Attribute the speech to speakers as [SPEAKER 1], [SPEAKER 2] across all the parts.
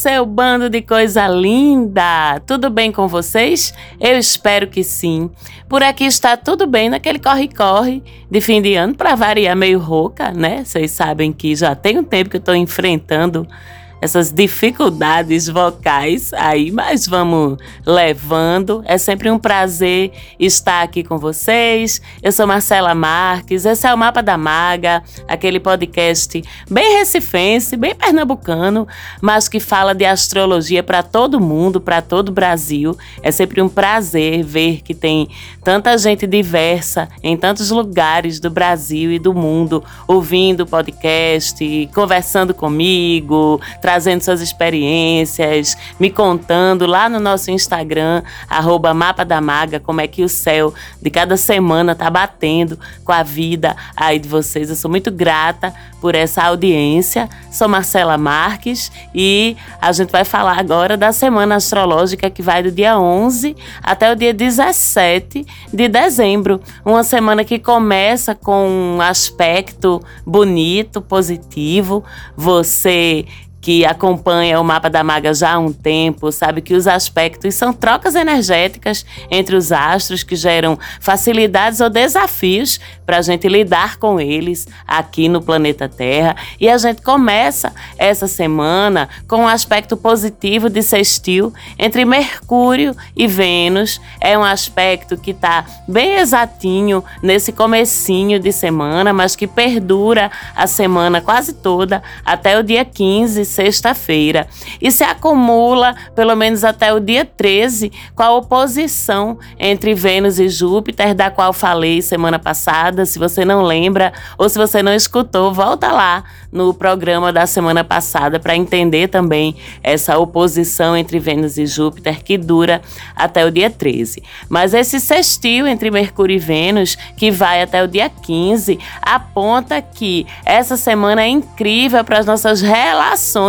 [SPEAKER 1] Seu bando de coisa linda! Tudo bem com vocês? Eu espero que sim. Por aqui está tudo bem naquele corre-corre de fim de ano, para variar meio rouca, né? Vocês sabem que já tem um tempo que eu estou enfrentando essas dificuldades vocais aí, mas vamos levando. É sempre um prazer estar aqui com vocês. Eu sou Marcela Marques, esse é o Mapa da Maga, aquele podcast bem recifense, bem pernambucano, mas que fala de astrologia para todo mundo, para todo o Brasil. É sempre um prazer ver que tem tanta gente diversa em tantos lugares do Brasil e do mundo ouvindo o podcast, conversando comigo, trazendo suas experiências, me contando lá no nosso Instagram, arroba Mapa da Maga, como é que o céu de cada semana tá batendo com a vida aí de vocês. Eu sou muito grata por essa audiência. Sou Marcela Marques e a gente vai falar agora da semana astrológica que vai do dia 11 até o dia 17 de dezembro. Uma semana que começa com um aspecto bonito, positivo. Você que acompanha o mapa da maga já há um tempo, sabe que os aspectos são trocas energéticas entre os astros que geram facilidades ou desafios para a gente lidar com eles aqui no planeta Terra. E a gente começa essa semana com um aspecto positivo de sextil entre Mercúrio e Vênus. É um aspecto que está bem exatinho nesse comecinho de semana, mas que perdura a semana quase toda até o dia 15 sexta-feira e se acumula pelo menos até o dia 13 com a oposição entre Vênus e Júpiter, da qual falei semana passada. Se você não lembra ou se você não escutou, volta lá no programa da semana passada para entender também essa oposição entre Vênus e Júpiter que dura até o dia 13. Mas esse sextil entre Mercúrio e Vênus, que vai até o dia 15, aponta que essa semana é incrível para as nossas relações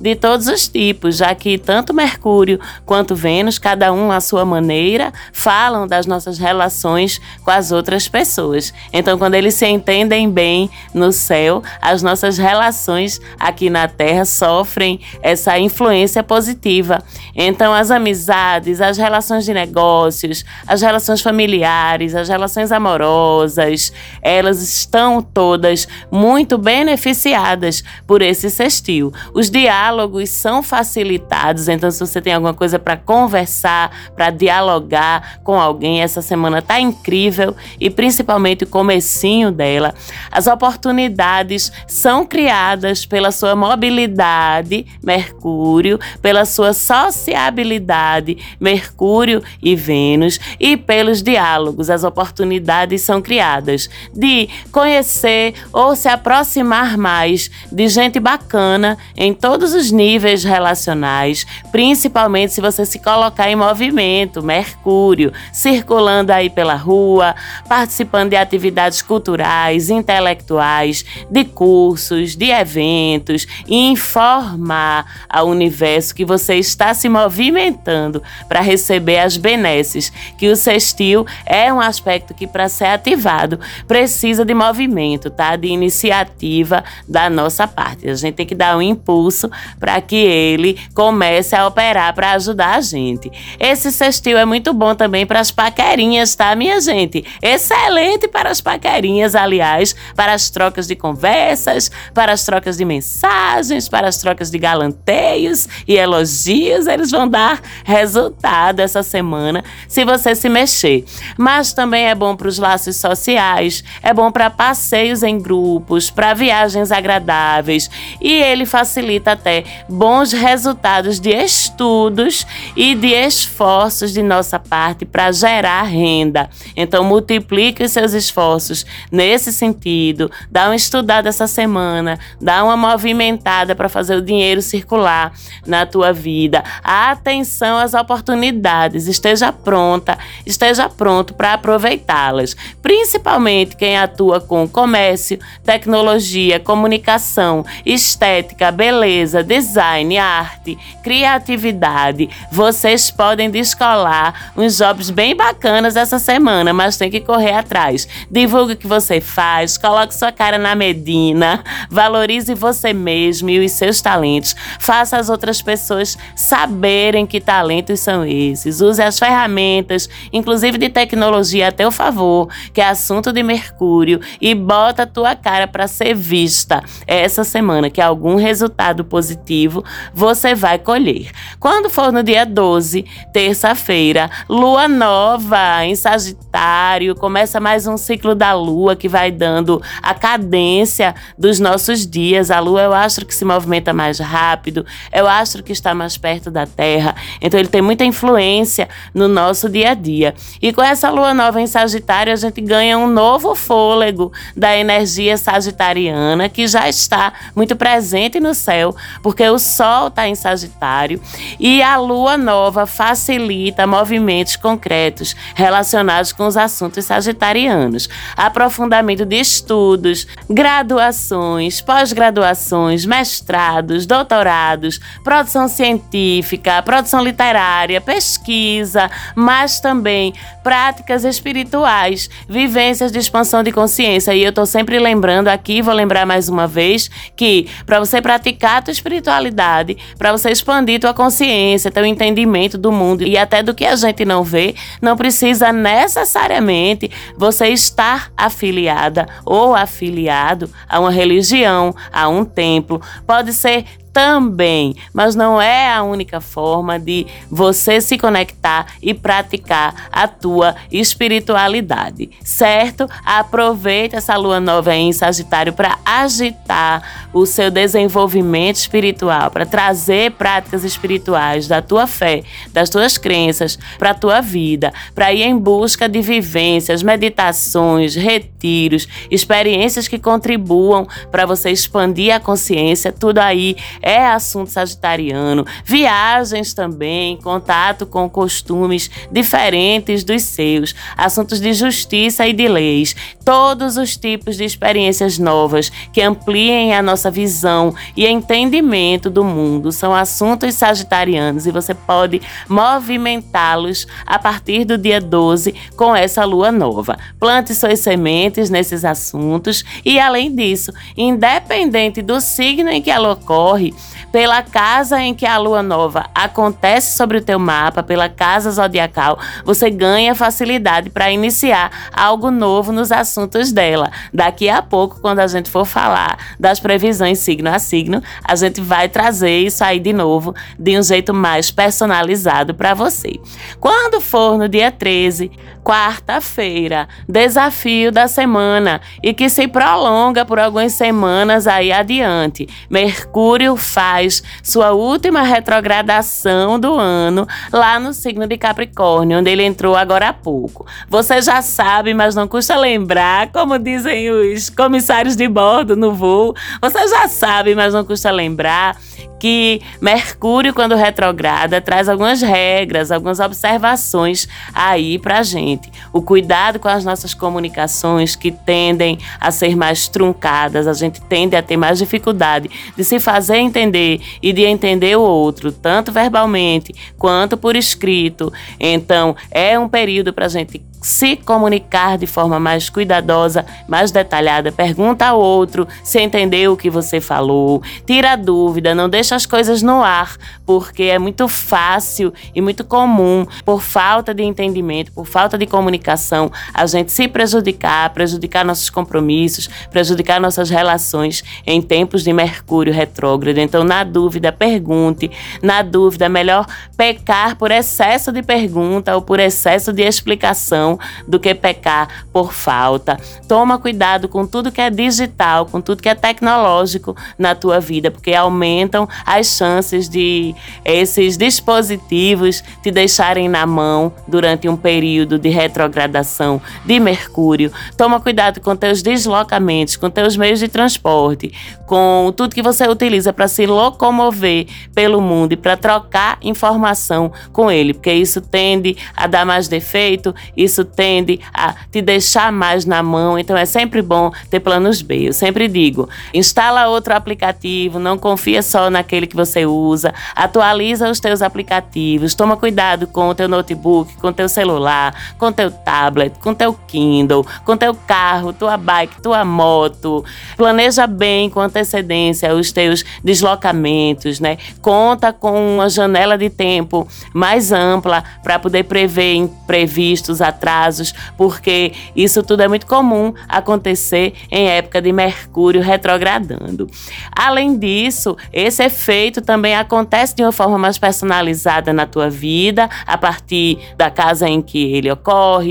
[SPEAKER 1] de todos os tipos, já que tanto Mercúrio quanto Vênus, cada um à sua maneira, falam das nossas relações com as outras pessoas. Então, quando eles se entendem bem no céu, as nossas relações aqui na Terra sofrem essa influência positiva. Então, as amizades, as relações de negócios, as relações familiares, as relações amorosas, elas estão todas muito beneficiadas por esse sextil. Os diálogos são facilitados, então se você tem alguma coisa para conversar, para dialogar com alguém, essa semana tá incrível e principalmente o comecinho dela. As oportunidades são criadas pela sua mobilidade, Mercúrio, pela sua sociabilidade, Mercúrio e Vênus, e pelos diálogos. As oportunidades são criadas de conhecer ou se aproximar mais de gente bacana em todos os níveis relacionais, principalmente se você se colocar em movimento, Mercúrio, circulando aí pela rua, participando de atividades culturais, intelectuais, de cursos, de eventos, e informar ao universo que você está se movimentando para receber as benesses, que o sextil é um aspecto que para ser ativado precisa de movimento, tá? De iniciativa da nossa parte. A gente tem que dar um impulso para que ele comece a operar para ajudar a gente. Esse sextil é muito bom também para as paquerinhas, tá, minha gente? Excelente para as paquerinhas, aliás, para as trocas de conversas, para as trocas de mensagens, para as trocas de galanteios e elogios. Eles vão dar resultado essa semana se você se mexer. Mas também é bom para os laços sociais, é bom para passeios em grupos, para viagens agradáveis e ele facilita facilita até bons resultados de estudos e de esforços de nossa parte para gerar renda. Então, multiplique os seus esforços nesse sentido. Dá uma estudada essa semana, dá uma movimentada para fazer o dinheiro circular na tua vida. Atenção às oportunidades, esteja pronta, esteja pronto para aproveitá-las. Principalmente quem atua com comércio, tecnologia, comunicação, estética, beleza beleza, design, arte, criatividade. Vocês podem descolar uns jobs bem bacanas essa semana, mas tem que correr atrás. Divulgue o que você faz, coloque sua cara na medina, valorize você mesmo e os seus talentos. Faça as outras pessoas saberem que talentos são esses. Use as ferramentas, inclusive de tecnologia a teu favor, que é assunto de Mercúrio, e bota a tua cara para ser vista essa semana, que algum resultado positivo você vai colher. Quando for no dia 12, terça-feira, lua nova em Sagitário, começa mais um ciclo da lua que vai dando a cadência dos nossos dias. A lua é o astro que se movimenta mais rápido, é o astro que está mais perto da Terra, então ele tem muita influência no nosso dia a dia. E com essa lua nova em Sagitário, a gente ganha um novo fôlego da energia sagitariana que já está muito presente no céu, porque o Sol está em Sagitário e a lua nova facilita movimentos concretos relacionados com os assuntos sagitarianos. Aprofundamento de estudos, graduações, pós-graduações, mestrados, doutorados, produção científica, produção literária, pesquisa, mas também práticas espirituais, vivências de expansão de consciência. E eu estou sempre lembrando aqui, vou lembrar mais uma vez, que para você praticar a tua espiritualidade, para você expandir tua consciência, teu entendimento do mundo e até do que a gente não vê, não precisa necessariamente você estar afiliada ou afiliado a uma religião, a um templo. Pode ser também, mas não é a única forma de você se conectar e praticar a tua espiritualidade, certo? Aproveite essa lua nova em Sagitário para agitar o seu desenvolvimento espiritual, para trazer práticas espirituais da tua fé, das tuas crenças para a tua vida, para ir em busca de vivências, meditações, retiros, experiências que contribuam para você expandir a consciência, tudo aí é assunto sagitariano. Viagens também, contato com costumes diferentes dos seus, assuntos de justiça e de leis, todos os tipos de experiências novas que ampliem a nossa visão e entendimento do mundo são assuntos sagitarianos e você pode movimentá-los a partir do dia 12 com essa lua nova. Plante suas sementes nesses assuntos e, além disso, independente do signo em que ela ocorre, pela casa em que a lua nova acontece sobre o teu mapa, pela casa zodiacal, você ganha facilidade para iniciar algo novo nos assuntos dela. Daqui a pouco, quando a gente for falar das previsões signo a signo, a gente vai trazer isso aí de novo de um jeito mais personalizado para você. Quando for no dia 13, quarta-feira, desafio da semana e que se prolonga por algumas semanas aí adiante. Mercúrio faz sua última retrogradação do ano lá no signo de Capricórnio, onde ele entrou agora há pouco. Você já sabe, mas não custa lembrar, como dizem os comissários de bordo no voo. Você já sabe, mas não custa lembrar que Mercúrio, quando retrograda, traz algumas regras, algumas observações aí pra gente. O cuidado com as nossas comunicações que tendem a ser mais truncadas, a gente tende a ter mais dificuldade de se fazer entender e de entender o outro, tanto verbalmente quanto por escrito. Então, é um período para a gente se comunicar de forma mais cuidadosa, mais detalhada. Pergunta ao outro se entendeu o que você falou. Tira a dúvida, não deixa as coisas no ar, porque é muito fácil e muito comum, por falta de entendimento, por falta de comunicação, a gente se prejudicar, prejudicar nossos compromissos, prejudicar nossas relações em tempos de Mercúrio retrógrado. Então, na dúvida, pergunte. Na dúvida, melhor pecar por excesso de pergunta ou por excesso de explicação do que pecar por falta. Toma cuidado com tudo que é digital, com tudo que é tecnológico na tua vida, porque aumentam as chances de esses dispositivos te deixarem na mão durante um período de retrogradação de Mercúrio. Toma cuidado com teus deslocamentos, com teus meios de transporte, com tudo que você utiliza para se locomover pelo mundo e para trocar informação com ele, porque isso tende a dar mais defeito, isso tende a te deixar mais na mão. Então é sempre bom ter planos B. Eu sempre digo: instala outro aplicativo, não confia só naquele que você usa, atualiza os teus aplicativos, toma cuidado com o teu notebook, com o teu celular, com o teu tablet, com teu Kindle, com teu carro, tua bike, tua moto. Planeja bem com antecedência os teus deslocamentos, né? Conta com uma janela de tempo mais ampla para poder prever imprevistos, atrasos, porque isso tudo é muito comum acontecer em época de Mercúrio retrogradando. Além disso, esse efeito também acontece de uma forma mais personalizada na tua vida, a partir da casa em que ele ocorre,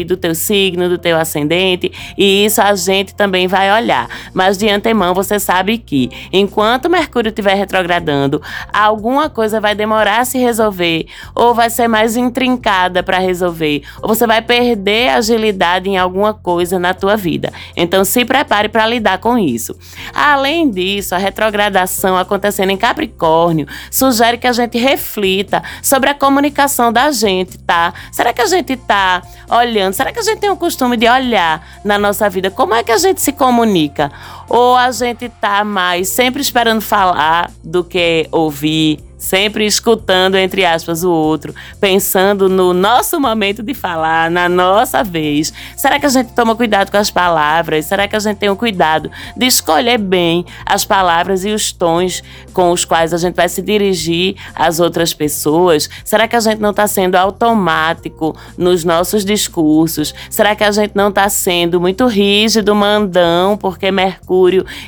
[SPEAKER 1] do teu signo, do teu ascendente, e isso a gente também vai olhar. Mas de antemão você sabe que enquanto Mercúrio estiver retrogradando, alguma coisa vai demorar a se resolver ou vai ser mais intrincada para resolver, ou você vai perder agilidade em alguma coisa na tua vida. Então se prepare para lidar com isso. Além disso, a retrogradação acontecendo em Capricórnio sugere que a gente reflita sobre a comunicação da gente, tá? Será que a gente tá olhando? Será que a gente tem o costume de olhar na nossa vida como é que a gente se comunica? Ou a gente tá mais sempre esperando falar do que ouvir? sempre escutando, entre aspas, o outro, pensando no nosso momento de falar, na nossa vez. Será que a gente toma cuidado com as palavras? Será que a gente tem o cuidado de escolher bem as palavras e os tons com os quais a gente vai se dirigir às outras pessoas? Será que a gente não está sendo automático nos nossos discursos? Será que a gente não está sendo muito rígido, mandão, porque Mercúrio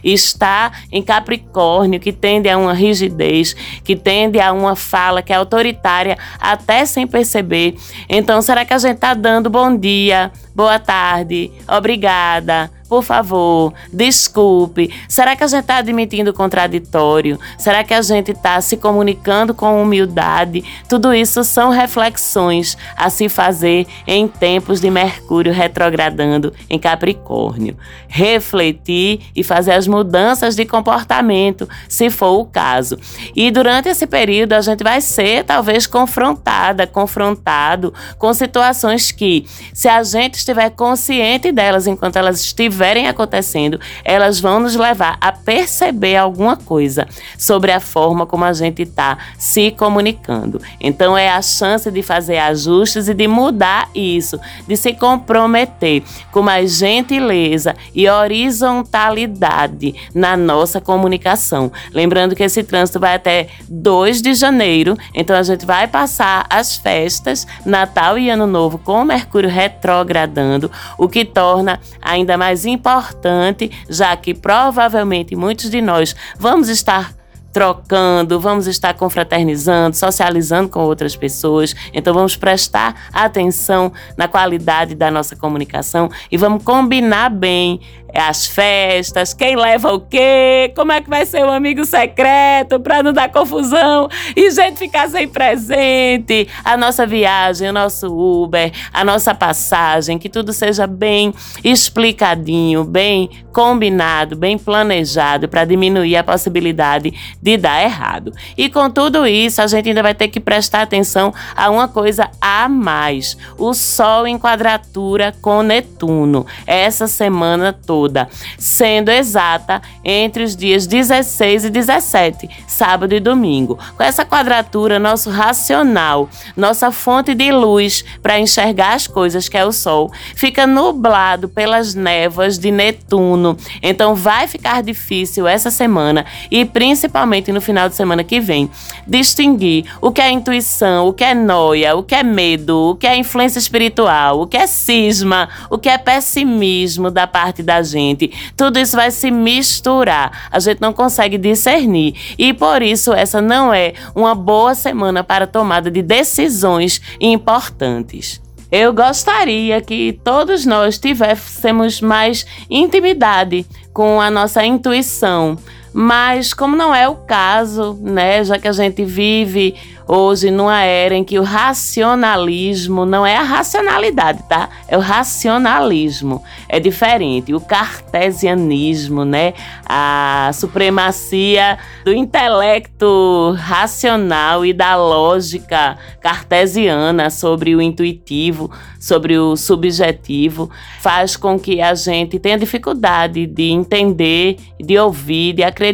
[SPEAKER 1] está em Capricórnio, que tende a uma rigidez, que tende tende a uma fala que é autoritária até sem perceber. Então, será que a gente está dando bom dia, boa tarde, obrigada, por favor, desculpe. Será que a gente está admitindo contraditório? Será que a gente está se comunicando com humildade? Tudo isso são reflexões a se fazer em tempos de Mercúrio retrogradando em Capricórnio. Refletir e fazer as mudanças de comportamento, se for o caso. E durante esse período a gente vai ser talvez confrontada, confrontado com situações que, se a gente estiver consciente delas enquanto elas estiverem estiverem acontecendo, elas vão nos levar a perceber alguma coisa sobre a forma como a gente está se comunicando. Então é a chance de fazer ajustes e de mudar isso, de se comprometer com mais gentileza e horizontalidade na nossa comunicação. Lembrando que esse trânsito vai até 2 de janeiro, então a gente vai passar as festas, Natal e Ano Novo com Mercúrio retrogradando, o que torna ainda mais importante, já que provavelmente muitos de nós vamos estar trocando, vamos estar confraternizando, socializando com outras pessoas. Então vamos prestar atenção na qualidade da nossa comunicação e vamos combinar bem as festas, quem leva o quê, como é que vai ser o amigo secreto para não dar confusão? E gente ficar sem presente, a nossa viagem, o nosso Uber, a nossa passagem, que tudo seja bem explicadinho, bem combinado, bem planejado para diminuir a possibilidade de dar errado. E com tudo isso, a gente ainda vai ter que prestar atenção a uma coisa a mais: o Sol em quadratura com Netuno, essa semana toda toda, sendo exata entre os dias 16 e 17, sábado e domingo. Com essa quadratura, nosso racional, nossa fonte de luz para enxergar as coisas, que é o Sol, fica nublado pelas névoas de Netuno. Então vai ficar difícil essa semana e principalmente no final de semana que vem distinguir o que é intuição, o que é noia, o que é medo, o que é influência espiritual, o que é cisma, o que é pessimismo da parte da gente. Tudo isso vai se misturar. A gente não consegue discernir. E por isso, essa não é uma boa semana para tomada de decisões importantes. Eu gostaria que todos nós tivéssemos mais intimidade com a nossa intuição, Mas como não é o caso, né, já que a gente vive hoje numa era em que o racionalismo não é a racionalidade, tá? É o racionalismo. É diferente. O cartesianismo, né? A supremacia do intelecto racional e da lógica cartesiana sobre o intuitivo, sobre o subjetivo, faz com que a gente tenha dificuldade de entender, de ouvir, de acreditar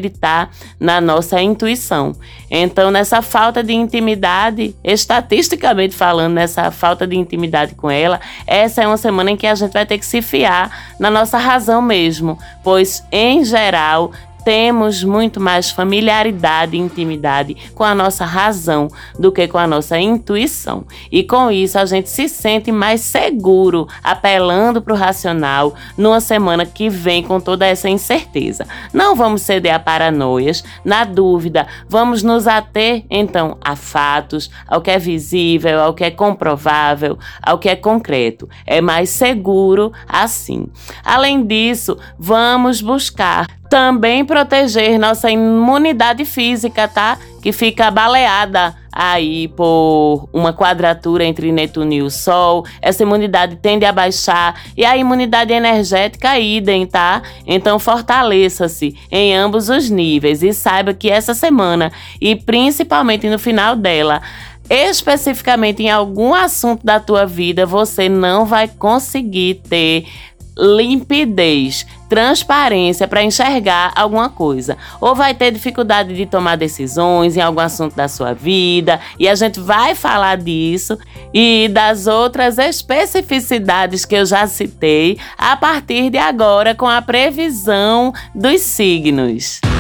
[SPEAKER 1] na nossa intuição. Então, nessa falta de intimidade, estatisticamente falando, nessa falta de intimidade com ela, essa é uma semana em que a gente vai ter que se fiar na nossa razão mesmo, pois, em geral, temos muito mais familiaridade e intimidade com a nossa razão do que com a nossa intuição. E com isso a gente se sente mais seguro, apelando para o racional numa semana que vem com toda essa incerteza. Não vamos ceder a paranoias, na dúvida, vamos nos ater então a fatos, ao que é visível, ao que é comprovável, ao que é concreto. É mais seguro assim. Além disso, vamos buscar também proteger nossa imunidade física, tá? Que fica baleada aí por uma quadratura entre Netuno e o Sol. Essa imunidade tende a baixar e a imunidade energética idem, tá? Então fortaleça-se em ambos os níveis e saiba que essa semana e principalmente no final dela especificamente em algum assunto da tua vida, você não vai conseguir ter limpidez, transparência para enxergar alguma coisa. Ou vai ter dificuldade de tomar decisões em algum assunto da sua vida, e a gente vai falar disso e das outras especificidades que eu já citei a partir de agora com a previsão dos signos.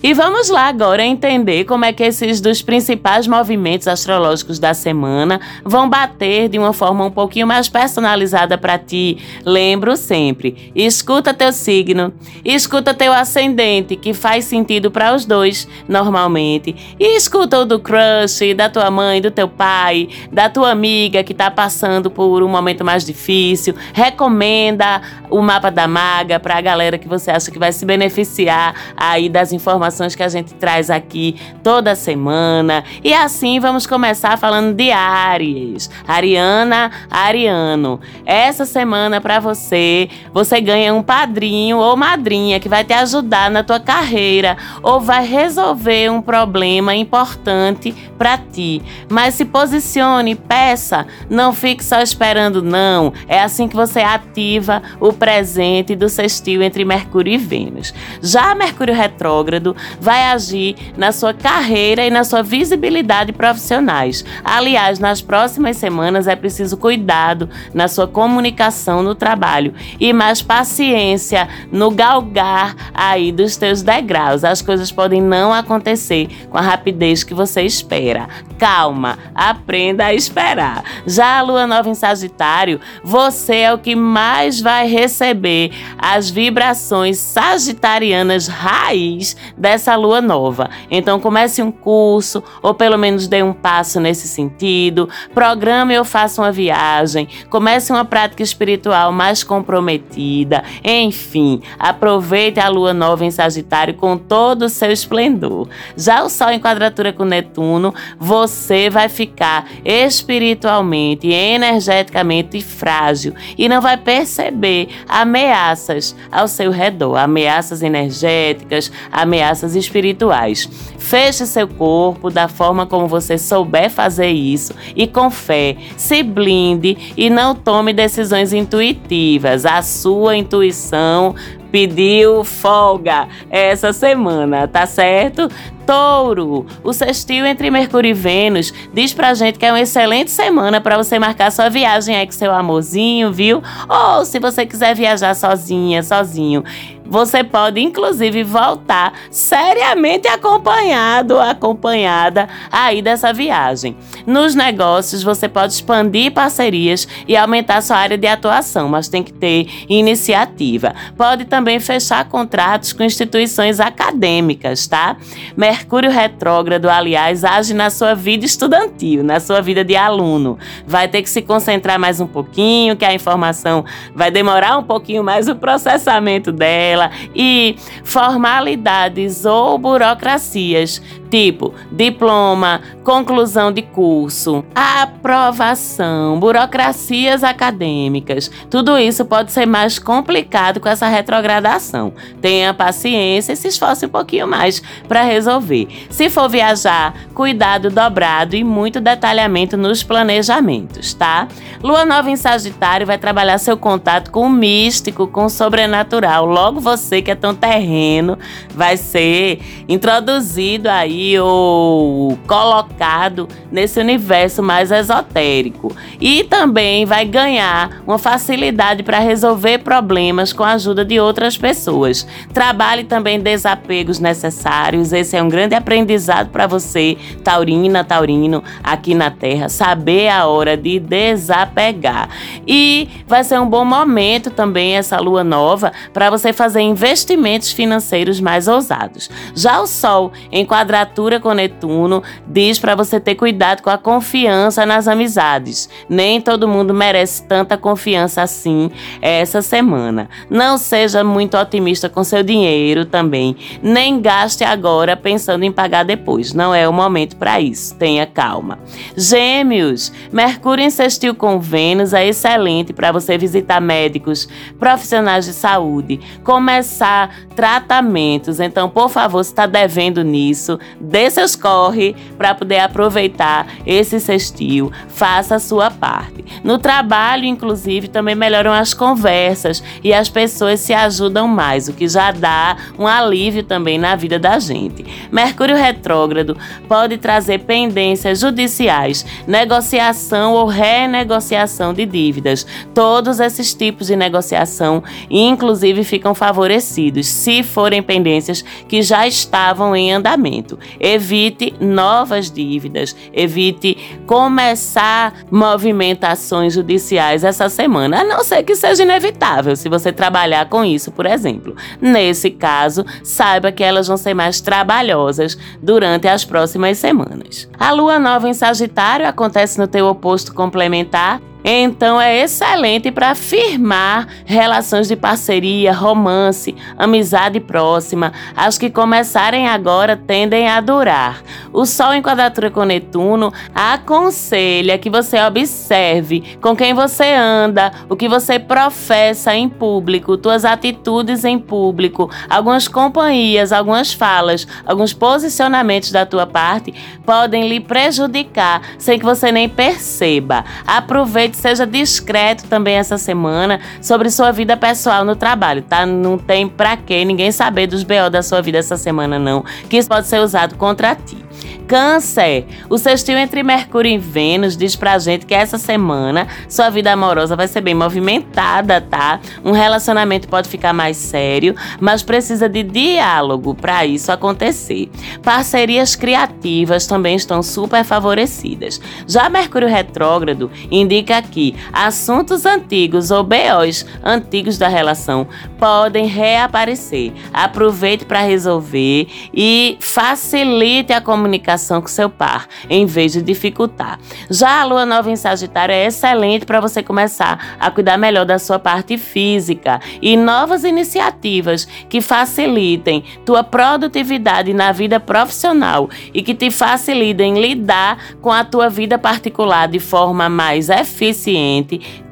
[SPEAKER 1] E vamos lá agora entender como é que esses dos principais movimentos astrológicos da semana vão bater de uma forma um pouquinho mais personalizada para ti. Lembro sempre, escuta teu signo, escuta teu ascendente, que faz sentido para os dois normalmente, e escuta o do crush, da tua mãe, do teu pai, da tua amiga que está passando por um momento mais difícil. Recomenda o mapa da maga para a galera que você acha que vai se beneficiar aí das informações informações que a gente traz aqui toda semana. E assim vamos começar falando de Aries. Ariana, Ariano. Essa semana para você, você ganha um padrinho ou madrinha que vai te ajudar na tua carreira ou vai resolver um problema importante para ti. Mas se posicione, peça, não fique só esperando não. É assim que você ativa o presente do sextil entre Mercúrio e Vênus. Já Mercúrio retrógrado vai agir na sua carreira e na sua visibilidade profissionais. Aliás, nas próximas semanas é preciso cuidado na sua comunicação no trabalho e mais paciência no galgar aí dos teus degraus. As coisas podem não acontecer com a rapidez que você espera. Calma, aprenda a esperar. Já a lua nova em Sagitário, você é o que mais vai receber as vibrações sagitarianas raiz dessa lua nova. Então comece um curso ou pelo menos dê um passo nesse sentido, programe ou faça uma viagem, comece uma prática espiritual mais comprometida. Enfim, aproveite a lua nova em Sagitário com todo o seu esplendor. Já o sol em quadratura com Netuno, você vai ficar espiritualmente energeticamente frágil e não vai perceber ameaças ao seu redor, ameaças energéticas, ameaças espirituais. Feche seu corpo da forma como você souber fazer isso e com fé, se blinde e não tome decisões intuitivas. A sua intuição pediu folga essa semana, tá certo? Touro, o sextil entre Mercúrio e Vênus diz pra gente que é uma excelente semana para você marcar sua viagem aí com seu amorzinho, viu? Ou se você quiser viajar sozinha, sozinho, você pode inclusive voltar seriamente acompanhado, acompanhada aí dessa viagem. Nos negócios, você pode expandir parcerias e aumentar sua área de atuação, mas tem que ter iniciativa. Pode também fechar contratos com instituições acadêmicas, tá? Mercúrio retrógrado, aliás, age na sua vida estudantil, na sua vida de aluno. Vai ter que se concentrar mais um pouquinho, que a informação vai demorar um pouquinho mais o processamento dela e formalidades ou burocracias tipo diploma, conclusão de curso, aprovação, burocracias acadêmicas. Tudo isso pode ser mais complicado com essa retrogradação. Tenha paciência e se esforce um pouquinho mais para resolver. Se for viajar, cuidado dobrado e muito detalhamento nos planejamentos, tá? Lua nova em Sagitário vai trabalhar seu contato com o místico, com o sobrenatural. Logo você que é tão terreno vai ser introduzido aí ou colocado nesse universo mais esotérico. E também vai ganhar uma facilidade para resolver problemas com a ajuda de outras pessoas. Trabalhe também desapegos necessários. Esse é um grande aprendizado para você, taurina, taurino, aqui na Terra, saber a hora de desapegar. E vai ser um bom momento também essa lua nova para você fazer investimentos financeiros mais ousados. Já o Sol em quadratura com Netuno diz para você ter cuidado com a confiança nas amizades. Nem todo mundo merece tanta confiança assim essa semana. Não seja muito otimista com seu dinheiro também. Nem gaste agora pensando em pagar depois. Não é o momento para isso. Tenha calma. Gêmeos, Mercúrio insistiu com Vênus é excelente para você visitar médicos, profissionais de saúde, começar tratamentos. Então, por favor, se está devendo nisso, dê seus corre para poder aproveitar esse sextil, faça a sua parte. No trabalho, inclusive, também melhoram as conversas e as pessoas se ajudam mais, o que já dá um alívio também na vida da gente. Mercúrio retrógrado pode trazer pendências judiciais, negociação ou renegociação de dívidas. Todos esses tipos de negociação, inclusive, ficam favorecidos se forem pendências que já estavam em andamento evite novas dívidas, evite começar movimentações judiciais essa semana, a não ser que seja inevitável se você trabalhar com isso, por exemplo. Nesse caso, saiba que elas vão ser mais trabalhosas durante as próximas semanas. A lua nova em Sagitário acontece no teu oposto complementar então é excelente para firmar relações de parceria, romance, amizade próxima. As que começarem agora tendem a durar. O Sol em quadratura com Netuno aconselha que você observe com quem você anda, o que você professa em público, tuas atitudes em público, algumas companhias, algumas falas, alguns posicionamentos da tua parte podem lhe prejudicar sem que você nem perceba. Aproveite aproveite, seja discreto também essa semana sobre sua vida pessoal no trabalho, tá? Não tem pra que ninguém saber dos BO da sua vida essa semana, não, que isso pode ser usado contra ti. Câncer, o sextil entre Mercúrio e Vênus diz pra gente que essa semana sua vida amorosa vai ser bem movimentada, tá? Um relacionamento pode ficar mais sério, mas precisa de diálogo para isso acontecer. Parcerias criativas também estão super favorecidas. Já Mercúrio retrógrado indica que assuntos antigos ou BOs antigos da relação podem reaparecer. Aproveite para resolver e facilite a comunicação com seu par, em vez de dificultar. Já a lua nova em Sagitário é excelente para você começar a cuidar melhor da sua parte física e novas iniciativas que facilitem tua produtividade na vida profissional e que te facilitem lidar com a tua vida particular de forma mais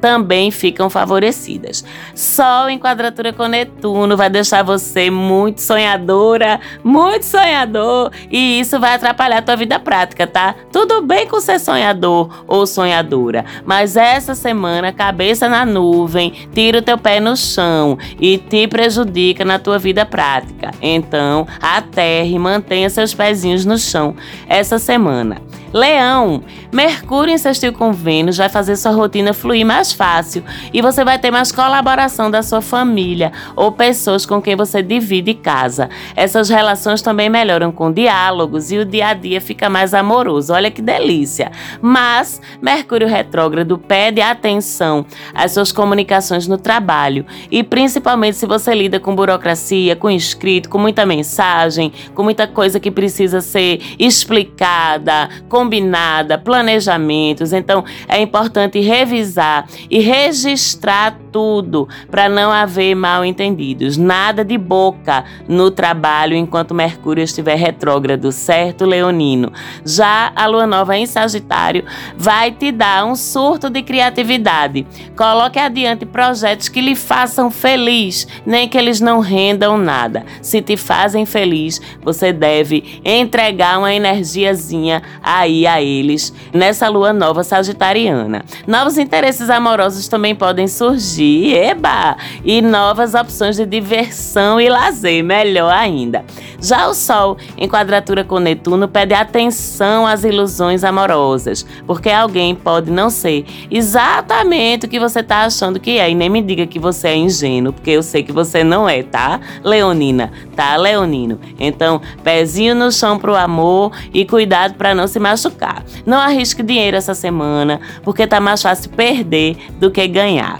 [SPEAKER 1] também ficam favorecidas. Sol em quadratura com Netuno vai deixar você muito sonhadora, muito sonhador e isso vai atrapalhar a tua vida prática, tá? Tudo bem com ser sonhador ou sonhadora, mas essa semana, cabeça na nuvem, tira o teu pé no chão e te prejudica na tua vida prática. Então, aterre mantenha seus pezinhos no chão essa semana. Leão, Mercúrio em sextil com Vênus vai fazer sua rotina fluir mais fácil e você vai ter mais colaboração da sua família ou pessoas com quem você divide casa. Essas relações também melhoram com diálogos e o dia a dia fica mais amoroso. Olha que delícia. Mas Mercúrio retrógrado pede atenção às suas comunicações no trabalho e principalmente se você lida com burocracia, com escrito, com muita mensagem, com muita coisa que precisa ser explicada, combinada, planejamentos. Então é importante revisar e registrar tudo para não haver mal entendidos. Nada de boca no trabalho enquanto Mercúrio estiver retrógrado, certo, Leonino? Já a lua nova em Sagitário vai te dar um surto de criatividade. Coloque adiante projetos que lhe façam feliz, nem que eles não rendam nada. Se te fazem feliz, você deve entregar uma energiazinha aí a eles nessa lua nova sagitariana. Novos interesses amorosos também podem surgir, eba! E novas opções de diversão e lazer, melhor ainda. Já o Sol, em quadratura com Netuno, pede atenção às ilusões amorosas, porque alguém pode não ser exatamente o que você está achando que é. E nem me diga que você é ingênuo, porque eu sei que você não é, tá, Leonina? Tá, Leonino? Então, pezinho no chão pro amor e cuidado para não se machucar. Não arrisque dinheiro essa semana, porque tá mais fácil perder do que ganhar.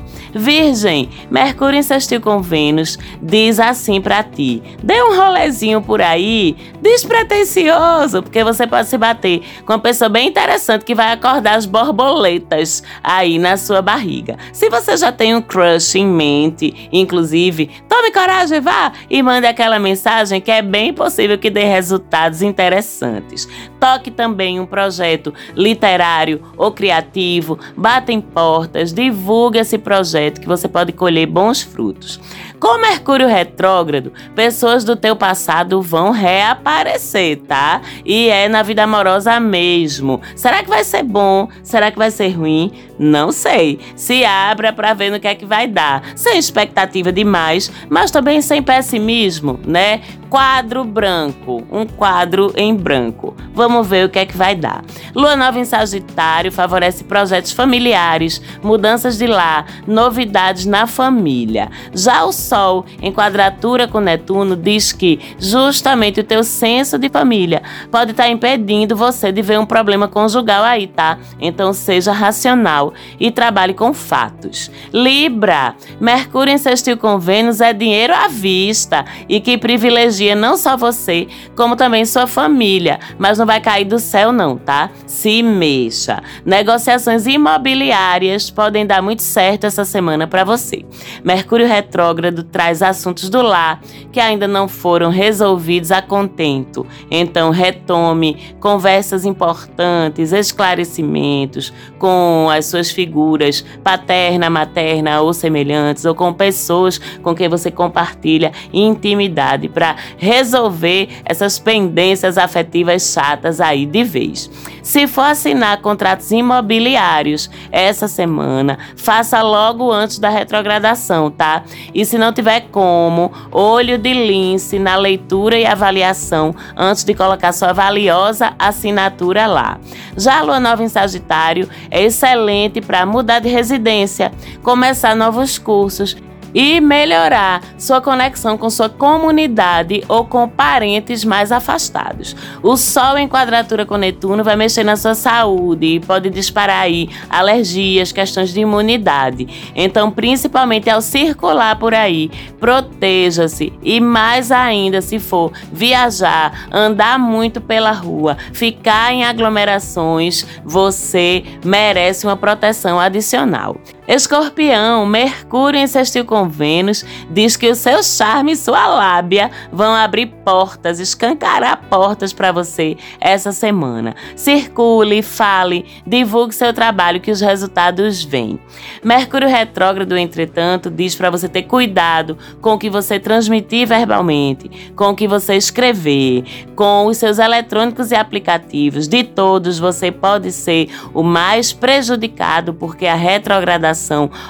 [SPEAKER 1] Virgem, Mercúrio em sextil com Vênus diz assim para ti: dê um rolezinho por aí, despretensioso, porque você pode se bater com uma pessoa bem interessante que vai acordar as borboletas aí na sua barriga. Se você já tem um crush em mente, inclusive, tome coragem, vá e mande aquela mensagem que é bem possível que dê resultados interessantes. Toque também um projeto literário ou criativo, bata em portas, divulgue esse projeto que você pode colher bons frutos. Com Mercúrio retrógrado, pessoas do teu passado vão reaparecer, tá? E é na vida amorosa mesmo. Será que vai ser bom? Será que vai ser ruim? Não sei. Se abra para ver no que é que vai dar. Sem expectativa demais, mas também sem pessimismo, né? Quadro branco, um quadro em branco. Vamos ver o que é que vai dar. Lua nova em Sagitário favorece projetos familiares, mudanças de lar, novidades na família. Já o Sol, em quadratura com Netuno, diz que justamente o teu senso de família pode estar tá impedindo você de ver um problema conjugal aí, tá? Então seja racional e trabalhe com fatos. Libra, Mercúrio em sextil com Vênus é dinheiro à vista e que privilegia não só você, como também sua família, mas não vai cair do céu não, tá? Se mexa. Negociações imobiliárias podem dar muito certo essa semana para você. Mercúrio retrógrado traz assuntos do lar que ainda não foram resolvidos a contento. Então, retome conversas importantes, esclarecimentos com as suas figuras paterna, materna ou semelhantes, ou com pessoas com quem você compartilha intimidade para resolver essas pendências afetivas chatas aí de vez. Se for assinar contratos imobiliários essa semana, faça logo antes da retrogradação, tá? E se não tiver como, olho de lince na leitura e avaliação antes de colocar sua valiosa assinatura lá. Já a lua nova em Sagitário é excelente para mudar de residência, começar novos cursos e melhorar sua conexão com sua comunidade ou com parentes mais afastados. O Sol em quadratura com Netuno vai mexer na sua saúde e pode disparar aí alergias, questões de imunidade. Então, principalmente ao circular por aí, proteja-se e mais ainda se for viajar, andar muito pela rua, ficar em aglomerações, você merece uma proteção adicional. Escorpião, Mercúrio sextil com Vênus, diz que o seu charme e sua lábia vão abrir portas, escancarar portas para você essa semana. Circule, fale, divulgue seu trabalho que os resultados vêm. Mercúrio retrógrado, entretanto, diz para você ter cuidado com o que você transmitir verbalmente, com o que você escrever, com os seus eletrônicos e aplicativos. De todos, você pode ser o mais prejudicado porque a retrogradação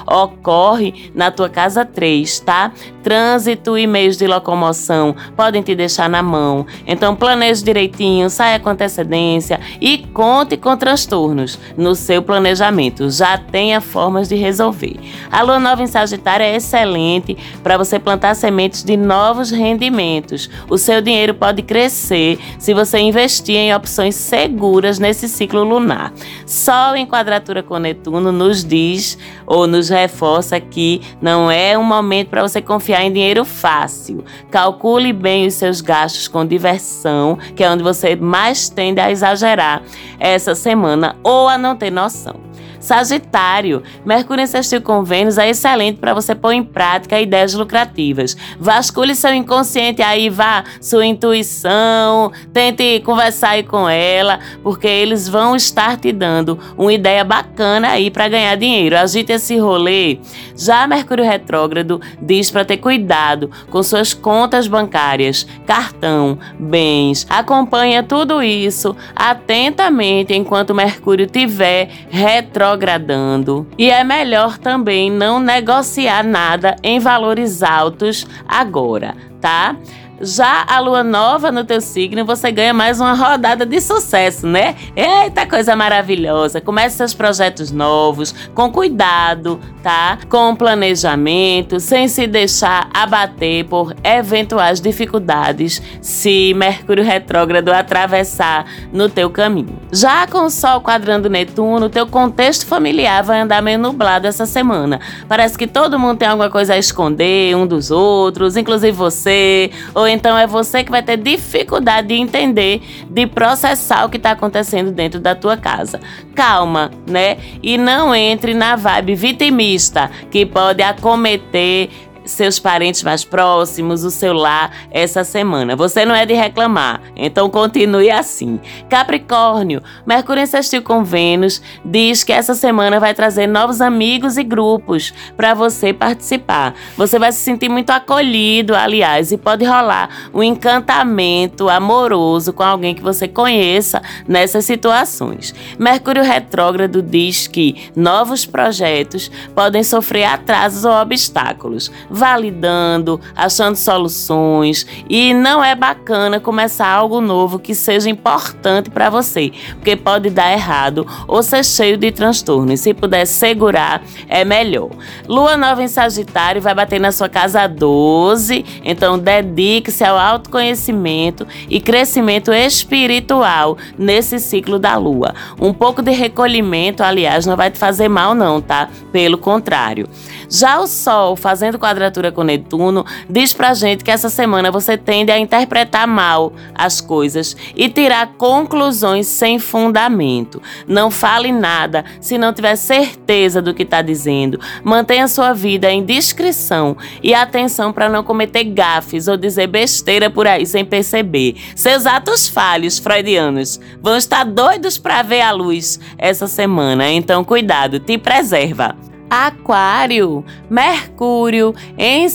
[SPEAKER 1] ocorre na tua casa 3, tá? Trânsito e meios de locomoção podem te deixar na mão. Então planeje direitinho, saia com antecedência e conte com transtornos no seu planejamento. Já tenha formas de resolver. A lua nova em Sagitário é excelente para você plantar sementes de novos rendimentos. O seu dinheiro pode crescer se você investir em opções seguras nesse ciclo lunar. Sol em quadratura com Netuno nos diz ou nos reforça que não é um momento para você confiar em dinheiro fácil. Calcule bem os seus gastos com diversão, que é onde você mais tende a exagerar essa semana ou a não ter noção. Sagitário, Mercúrio em sextil com Vênus é excelente para você pôr em prática ideias lucrativas. Vasculhe seu inconsciente aí, vá sua intuição, tente conversar aí com ela, porque eles vão estar te dando uma ideia bacana aí para ganhar dinheiro. Agite esse rolê. Já Mercúrio retrógrado diz para ter cuidado com suas contas bancárias, cartão, bens. Acompanha tudo isso atentamente enquanto Mercúrio tiver retrógrado retrogradando e é melhor também não negociar nada em valores altos agora, tá? Já a lua nova no teu signo, você ganha mais uma rodada de sucesso, né? Eita coisa maravilhosa! Comece seus projetos novos, com cuidado, tá? Com planejamento, sem se deixar abater por eventuais dificuldades se Mercúrio retrógrado atravessar no teu caminho. Já com o Sol quadrando Netuno, teu contexto familiar vai andar meio nublado essa semana. Parece que todo mundo tem alguma coisa a esconder um dos outros, inclusive você, ou então é você que vai ter dificuldade de entender, de processar o que está acontecendo dentro da tua casa. Calma, né? E não entre na vibe vitimista que pode acometer seus parentes mais próximos, o seu lar essa semana. Você não é de reclamar, então continue assim. Capricórnio, Mercúrio sextil com Vênus diz que essa semana vai trazer novos amigos e grupos para você participar. Você vai se sentir muito acolhido, aliás, e pode rolar um encantamento amoroso com alguém que você conheça nessas situações. Mercúrio retrógrado diz que novos projetos podem sofrer atrasos ou obstáculos validando, achando soluções e não é bacana começar algo novo que seja importante para você, porque pode dar errado ou ser cheio de transtornos. Se puder segurar, é melhor. Lua nova em Sagitário vai bater na sua casa 12, então dedique-se ao autoconhecimento e crescimento espiritual nesse ciclo da lua. Um pouco de recolhimento, aliás, não vai te fazer mal não, tá? Pelo contrário. Já o Sol, fazendo quadratura com Netuno, diz pra gente que essa semana você tende a interpretar mal as coisas e tirar conclusões sem fundamento. Não fale nada se não tiver certeza do que está dizendo. Mantenha sua vida em discrição e atenção para não cometer gafes ou dizer besteira por aí sem perceber. Seus atos falhos freudianos vão estar doidos para ver a luz essa semana, então cuidado, te preserva. Aquário, Mercúrio em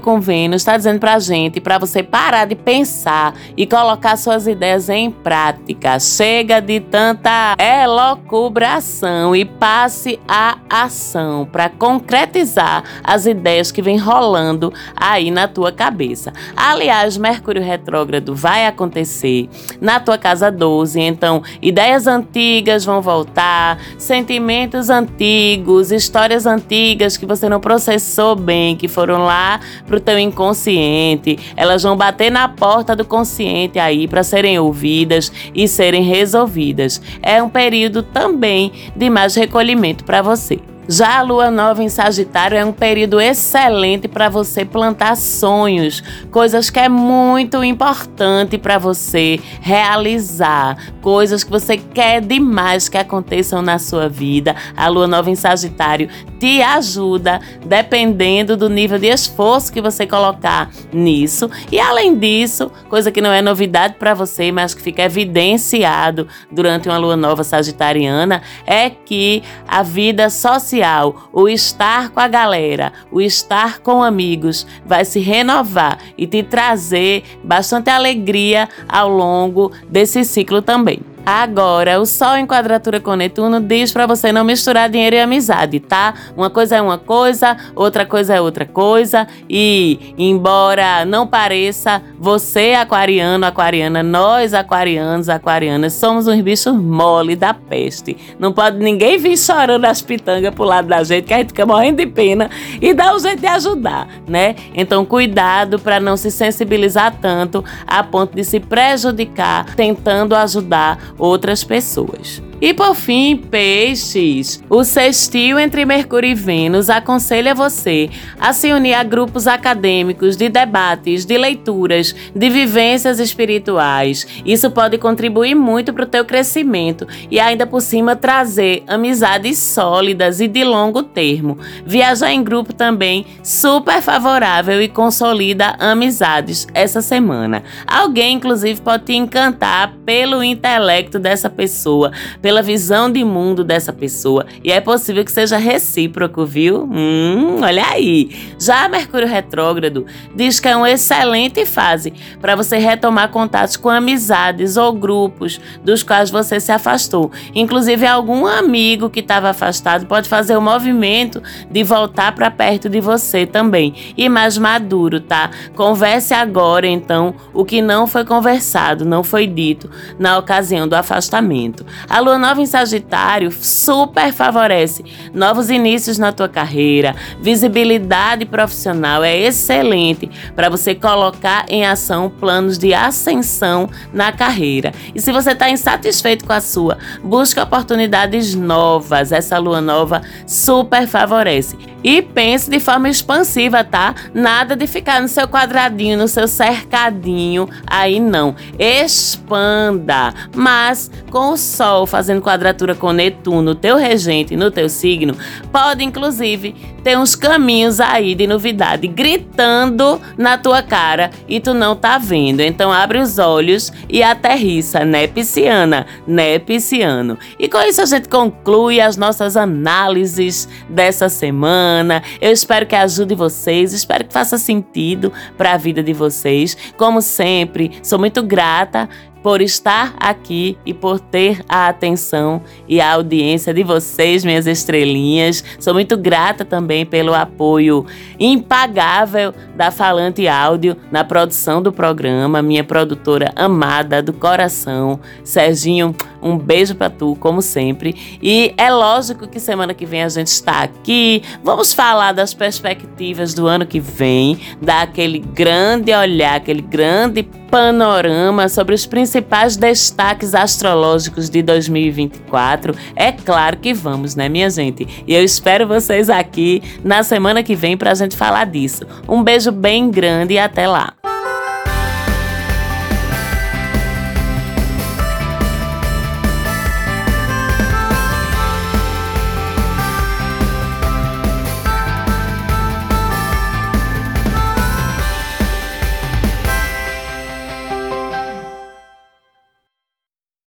[SPEAKER 1] com Vênus está dizendo para gente para você parar de pensar e colocar suas ideias em prática. Chega de tanta elocubração e passe à ação para concretizar as ideias que vem rolando aí na tua cabeça. Aliás, Mercúrio retrógrado vai acontecer na tua casa 12, então ideias antigas vão voltar, sentimentos antigos, histórias histórias antigas que você não processou bem, que foram lá pro teu inconsciente, elas vão bater na porta do consciente aí para serem ouvidas e serem resolvidas. É um período também de mais recolhimento para você. Já a lua nova em Sagitário é um período excelente para você plantar sonhos, coisas que é muito importante para você realizar, coisas que você quer demais que aconteçam na sua vida. A lua nova em Sagitário te ajuda, dependendo do nível de esforço que você colocar nisso. E além disso, coisa que não é novidade para você, mas que fica evidenciado durante uma lua nova sagitariana, é que a vida social social, o estar com a galera, o estar com amigos, vai se renovar e te trazer bastante alegria ao longo desse ciclo também. Agora, o Sol em quadratura com Netuno diz para você não misturar dinheiro e amizade, tá? Uma coisa é uma coisa, outra coisa é outra coisa. E, embora não pareça, você, aquariano, aquariana, nós, aquarianos, aquarianas, somos uns bichos mole da peste. Não pode ninguém vir chorando as pitangas pro lado da gente, que a gente fica morrendo de pena e dá um jeito de ajudar, né? Então, cuidado para não se sensibilizar tanto a ponto de se prejudicar tentando ajudar outras pessoas. E por fim, peixes. O sextil entre Mercúrio e Vênus aconselha você a se unir a grupos acadêmicos de debates, de leituras, de vivências espirituais. Isso pode contribuir muito para o teu crescimento e ainda por cima trazer amizades sólidas e de longo termo. Viajar em grupo também super favorável e consolida amizades essa semana. Alguém inclusive pode te encantar pelo intelecto dessa pessoa, pela visão de mundo dessa pessoa. E é possível que seja recíproco, viu? Hum, olha aí. Já Mercúrio retrógrado diz que é uma excelente fase para você retomar contatos com amizades ou grupos dos quais você se afastou. Inclusive, algum amigo que estava afastado pode fazer o movimento de voltar para perto de você também. E mais maduro, tá? Converse agora, então, o que não foi conversado, não foi dito na ocasião do afastamento. A lua nova em Sagitário super favorece novos inícios na tua carreira, visibilidade profissional é excelente para você colocar em ação planos de ascensão na carreira. E se você está insatisfeito com a sua, busque oportunidades novas. Essa lua nova super favorece. E pense de forma expansiva, tá? Nada de ficar no seu quadradinho, no seu cercadinho, aí não. Expanda, mas com o Sol fazendo quadratura com Netuno, teu regente, no teu signo, pode inclusive ter uns caminhos aí de novidade gritando na tua cara e tu não tá vendo. Então abre os olhos e aterrissa, né, pisciana, né, pisciano. E com isso a gente conclui as nossas análises dessa semana. Eu espero que ajude vocês, espero que faça sentido para a vida de vocês. Como sempre, sou muito grata por estar aqui e por ter a atenção e a audiência de vocês, minhas estrelinhas. Sou muito grata também pelo apoio impagável da Falante Áudio na produção do programa, minha produtora amada do coração, Serginho. Um beijo para tu, como sempre. E é lógico que semana que vem a gente está aqui. Vamos falar das perspectivas do ano que vem, dar aquele grande olhar, aquele grande panorama sobre os principais destaques astrológicos de 2024. É claro que vamos, né, minha gente? E eu espero vocês aqui na semana que vem para a gente falar disso. Um beijo bem grande e até lá!